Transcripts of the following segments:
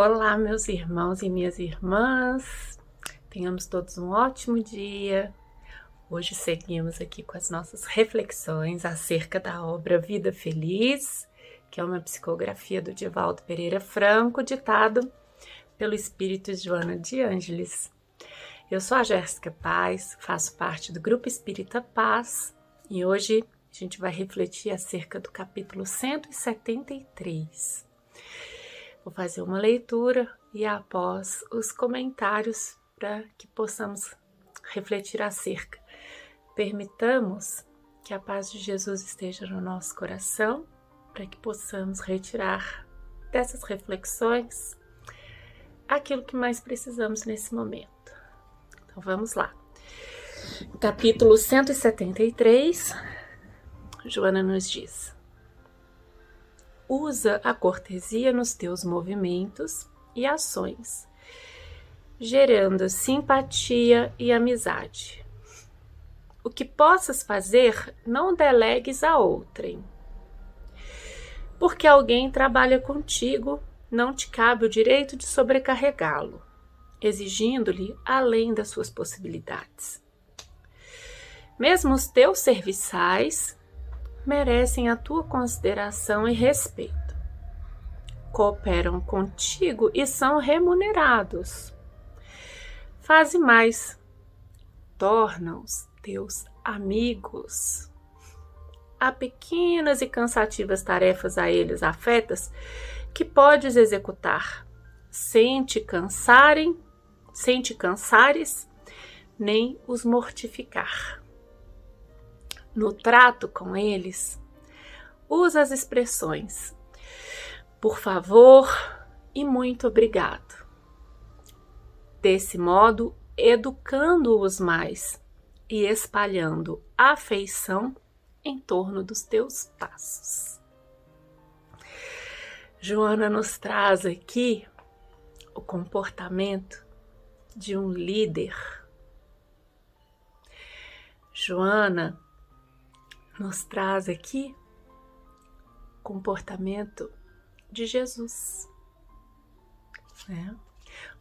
Olá, meus irmãos e minhas irmãs. Tenhamos todos um ótimo dia. Hoje seguimos aqui com as nossas reflexões acerca da obra Vida Feliz, que é uma psicografia do Divaldo Pereira Franco, ditado pelo espírito Joana de Ângeles. Eu sou a Jéssica Paz, faço parte do Grupo Espírita Paz e hoje a gente vai refletir acerca do capítulo 173. Vou fazer uma leitura e após os comentários para que possamos refletir acerca. Permitamos que a paz de Jesus esteja no nosso coração para que possamos retirar dessas reflexões aquilo que mais precisamos nesse momento. Então vamos lá. Capítulo 173, Joana nos diz: Usa a cortesia nos teus movimentos e ações, gerando simpatia e amizade. O que possas fazer, não delegues a outrem. Porque alguém trabalha contigo, não te cabe o direito de sobrecarregá-lo, exigindo-lhe além das suas possibilidades. Mesmo os teus serviçais merecem a tua consideração e respeito. Cooperam contigo e são remunerados. Faze mais, torna-os teus amigos. Há pequenas e cansativas tarefas a eles afetas que podes executar, sem te cansarem, sem te cansares, nem os mortificar. No trato com eles, usa as expressões por favor e muito obrigado. Desse modo, educando-os mais e espalhando afeição em torno dos teus passos. Joana nos traz aqui o comportamento de um líder. Joana nos traz aqui comportamento de Jesus. Né?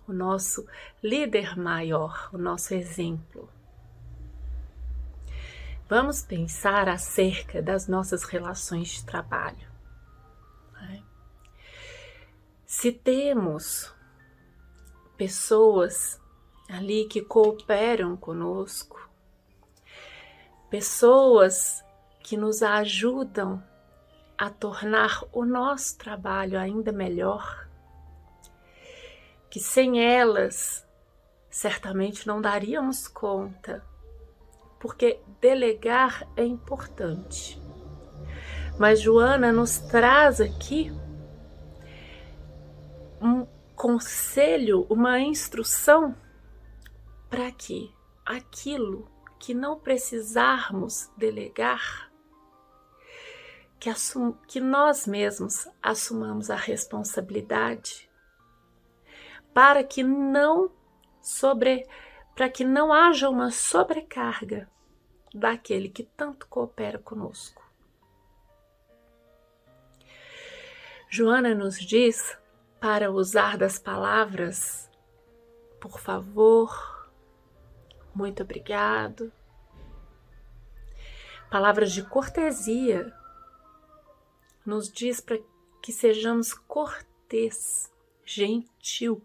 O nosso líder maior, o nosso exemplo. Vamos pensar acerca das nossas relações de trabalho. Né? Se temos pessoas ali que cooperam conosco, pessoas que nos ajudam a tornar o nosso trabalho ainda melhor, que sem elas certamente não daríamos conta porque delegar é importante. Mas Joana nos traz aqui um conselho, uma instrução para que aquilo que não precisarmos delegar, que, assum que nós mesmos assumamos a responsabilidade, para que não sobre para que não haja uma sobrecarga daquele que tanto coopera conosco. Joana nos diz para usar das palavras por favor, muito obrigado, palavras de cortesia, nos diz para que sejamos cortês, gentil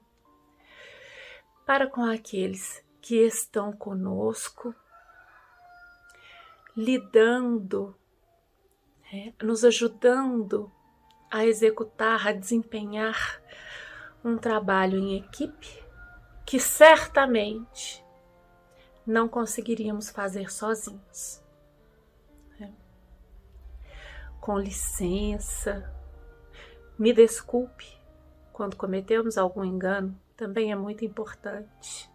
para com aqueles que estão conosco, lidando, é, nos ajudando a executar, a desempenhar um trabalho em equipe que certamente não conseguiríamos fazer sozinhos. Com licença, me desculpe quando cometemos algum engano, também é muito importante.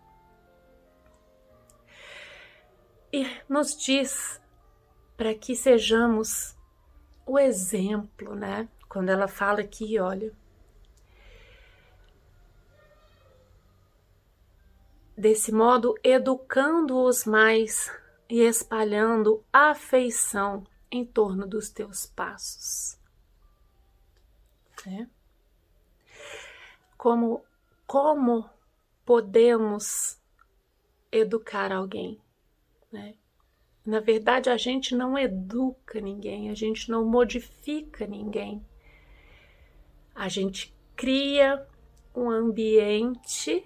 E nos diz para que sejamos o exemplo, né? Quando ela fala aqui, olha, desse modo educando-os mais e espalhando afeição em torno dos teus passos. Né? como como podemos educar alguém, né? Na verdade, a gente não educa ninguém, a gente não modifica ninguém. A gente cria um ambiente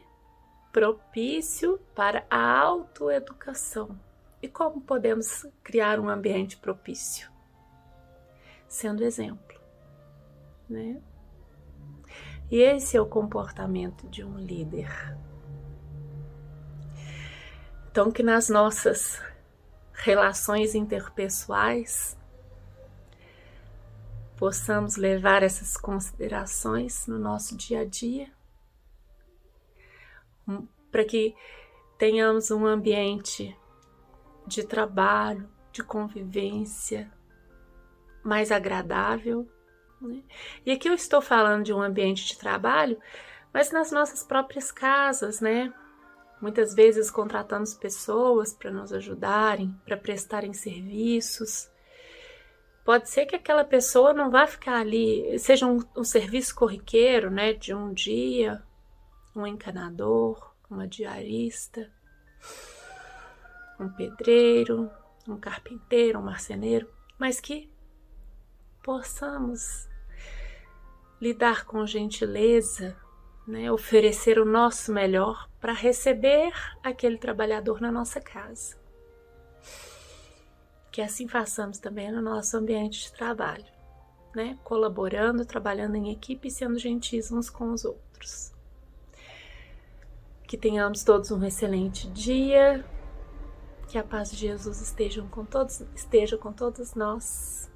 propício para a autoeducação. E como podemos criar um ambiente propício? Sendo exemplo, né? E esse é o comportamento de um líder. Então, que nas nossas relações interpessoais possamos levar essas considerações no nosso dia a dia, para que tenhamos um ambiente de trabalho, de convivência mais agradável né? E aqui eu estou falando de um ambiente de trabalho, mas nas nossas próprias casas, né? Muitas vezes contratamos pessoas para nos ajudarem, para prestarem serviços. Pode ser que aquela pessoa não vá ficar ali, seja um, um serviço corriqueiro, né? De um dia, um encanador, uma diarista, um pedreiro, um carpinteiro, um marceneiro, mas que possamos lidar com gentileza, né? oferecer o nosso melhor para receber aquele trabalhador na nossa casa. Que assim façamos também no nosso ambiente de trabalho, né? colaborando, trabalhando em equipe e sendo gentis uns com os outros. Que tenhamos todos um excelente dia, que a paz de Jesus esteja com todos, esteja com todos nós,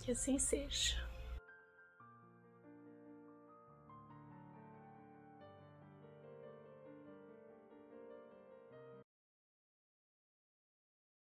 que assim seja.